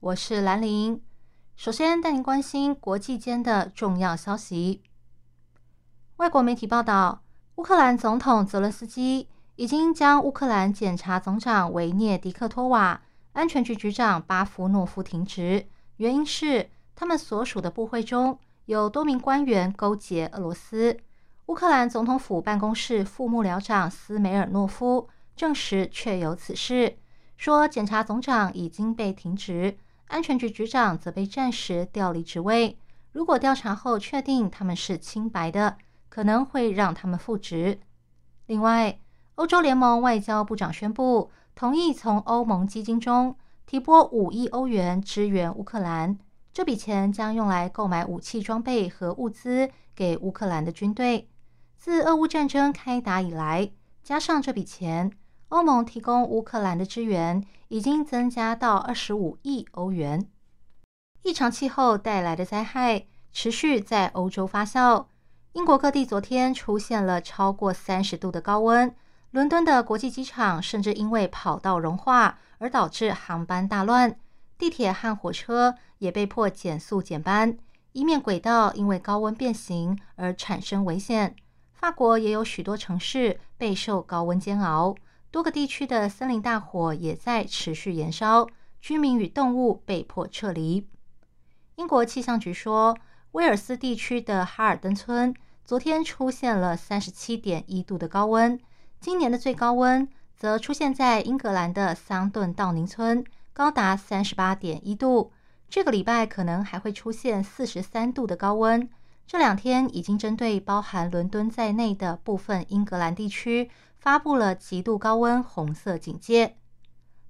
我是兰玲。首先带您关心国际间的重要消息。外国媒体报道，乌克兰总统泽伦斯基已经将乌克兰检察总长维涅迪克托瓦。安全局局长巴夫诺夫停职，原因是他们所属的部会中有多名官员勾结俄罗斯。乌克兰总统府办公室副幕僚长斯梅尔诺夫证实确有此事，说检察总长已经被停职，安全局局长则被暂时调离职位。如果调查后确定他们是清白的，可能会让他们复职。另外，欧洲联盟外交部长宣布。同意从欧盟基金中提拨五亿欧元支援乌克兰，这笔钱将用来购买武器装备和物资给乌克兰的军队。自俄乌战争开打以来，加上这笔钱，欧盟提供乌克兰的支援已经增加到二十五亿欧元。异常气候带来的灾害持续在欧洲发酵，英国各地昨天出现了超过三十度的高温。伦敦的国际机场甚至因为跑道融化而导致航班大乱，地铁和火车也被迫减速减班，以免轨道因为高温变形而产生危险。法国也有许多城市备受高温煎熬，多个地区的森林大火也在持续燃烧，居民与动物被迫撤离。英国气象局说，威尔斯地区的哈尔登村昨天出现了三十七点一度的高温。今年的最高温则出现在英格兰的桑顿道宁村，高达三十八点一度。这个礼拜可能还会出现四十三度的高温。这两天已经针对包含伦敦在内的部分英格兰地区发布了极度高温红色警戒。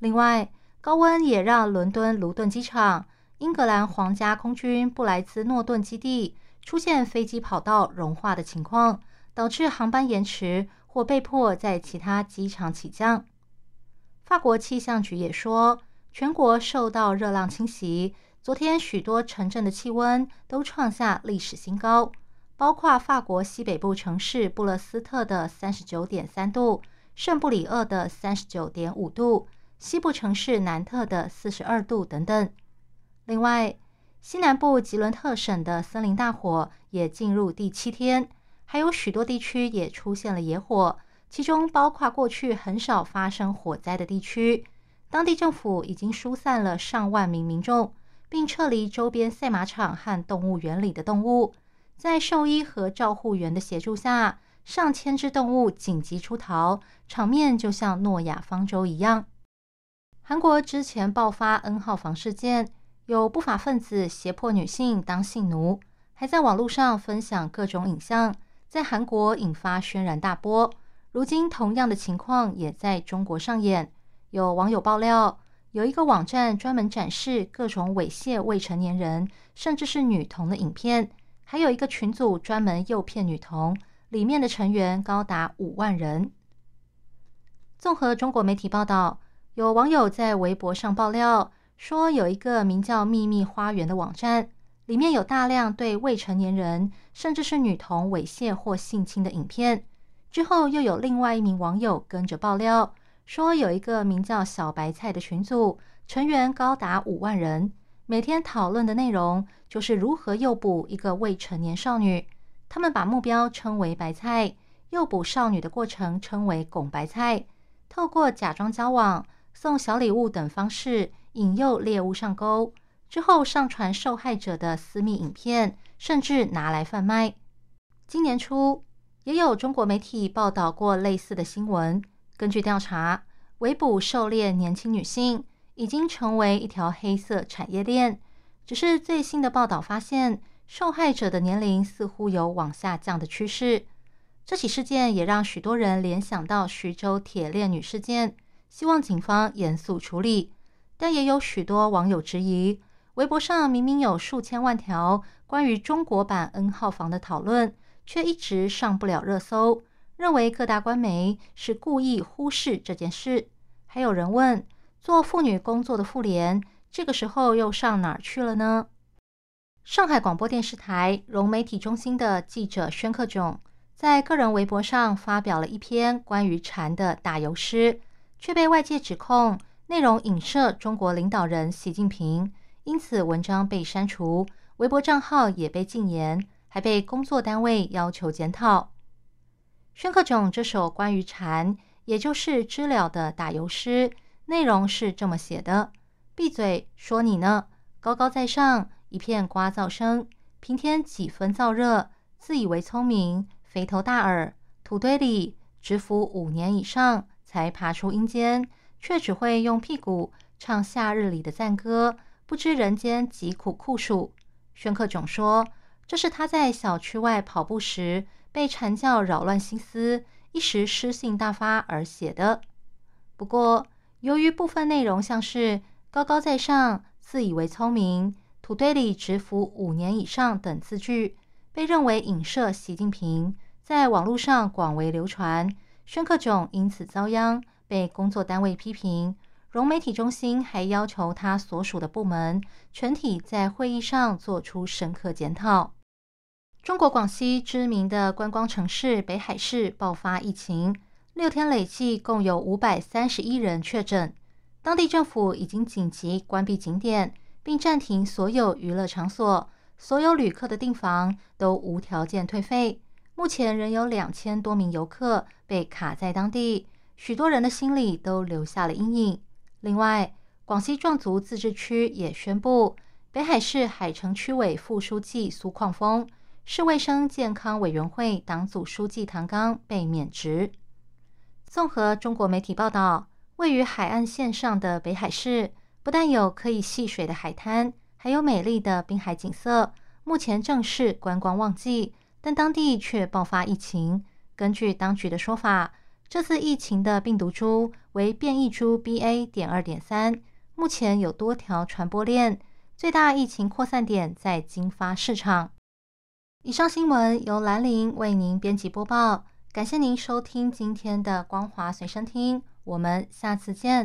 另外，高温也让伦敦卢顿机场、英格兰皇家空军布莱兹诺顿基地出现飞机跑道融化的情况，导致航班延迟。或被迫在其他机场起降。法国气象局也说，全国受到热浪侵袭，昨天许多城镇的气温都创下历史新高，包括法国西北部城市布勒斯特的三十九点三度，圣布里厄的三十九点五度，西部城市南特的四十二度等等。另外，西南部吉伦特省的森林大火也进入第七天。还有许多地区也出现了野火，其中包括过去很少发生火灾的地区。当地政府已经疏散了上万名民众，并撤离周边赛马场和动物园里的动物。在兽医和照护员的协助下，上千只动物紧急出逃，场面就像诺亚方舟一样。韩国之前爆发 N 号房事件，有不法分子胁迫女性当性奴，还在网络上分享各种影像。在韩国引发轩然大波，如今同样的情况也在中国上演。有网友爆料，有一个网站专门展示各种猥亵未成年人，甚至是女童的影片；还有一个群组专门诱骗女童，里面的成员高达五万人。综合中国媒体报道，有网友在微博上爆料说，有一个名叫“秘密花园”的网站。里面有大量对未成年人，甚至是女童猥亵或性侵的影片。之后又有另外一名网友跟着爆料，说有一个名叫“小白菜”的群组，成员高达五万人，每天讨论的内容就是如何诱捕一个未成年少女。他们把目标称为“白菜”，诱捕少女的过程称为“拱白菜”，透过假装交往、送小礼物等方式引诱猎物上钩。之后上传受害者的私密影片，甚至拿来贩卖。今年初，也有中国媒体报道过类似的新闻。根据调查，围捕狩猎年轻女性已经成为一条黑色产业链。只是最新的报道发现，受害者的年龄似乎有往下降的趋势。这起事件也让许多人联想到徐州铁链女事件，希望警方严肃处理。但也有许多网友质疑。微博上明明有数千万条关于中国版 N 号房的讨论，却一直上不了热搜，认为各大官媒是故意忽视这件事。还有人问，做妇女工作的妇联，这个时候又上哪儿去了呢？上海广播电视台融媒体中心的记者宣克炯在个人微博上发表了一篇关于蝉的打油诗，却被外界指控内容影射中国领导人习近平，因此文章被删除，微博账号也被禁言，还被工作单位要求检讨。宣克炯这首关于蝉，也就是知了的打油诗，内容是这么写的：“闭嘴，说你呢，高高在上。”一片刮噪声，平添几分燥热。自以为聪明，肥头大耳，土堆里蛰伏五年以上才爬出阴间，却只会用屁股唱夏日里的赞歌，不知人间疾苦酷暑。宣克炯说，这是他在小区外跑步时被蝉叫扰乱心思，一时诗兴大发而写的。不过，由于部分内容像是高高在上、自以为聪明。土堆里蛰伏五年以上等字句，被认为影射习近平，在网络上广为流传。宣克炯因此遭殃，被工作单位批评。融媒体中心还要求他所属的部门全体在会议上做出深刻检讨。中国广西知名的观光城市北海市爆发疫情，六天累计共有五百三十一人确诊，当地政府已经紧急关闭景点。并暂停所有娱乐场所，所有旅客的订房都无条件退费。目前仍有两千多名游客被卡在当地，许多人的心里都留下了阴影。另外，广西壮族自治区也宣布，北海市海城区委副书记苏矿峰、市卫生健康委员会党组书记唐刚被免职。综合中国媒体报道，位于海岸线上的北海市。不但有可以戏水的海滩，还有美丽的滨海景色。目前正是观光旺季，但当地却爆发疫情。根据当局的说法，这次疫情的病毒株为变异株 BA. 点二点三，目前有多条传播链，最大疫情扩散点在金发市场。以上新闻由兰陵为您编辑播报，感谢您收听今天的光华随身听，我们下次见。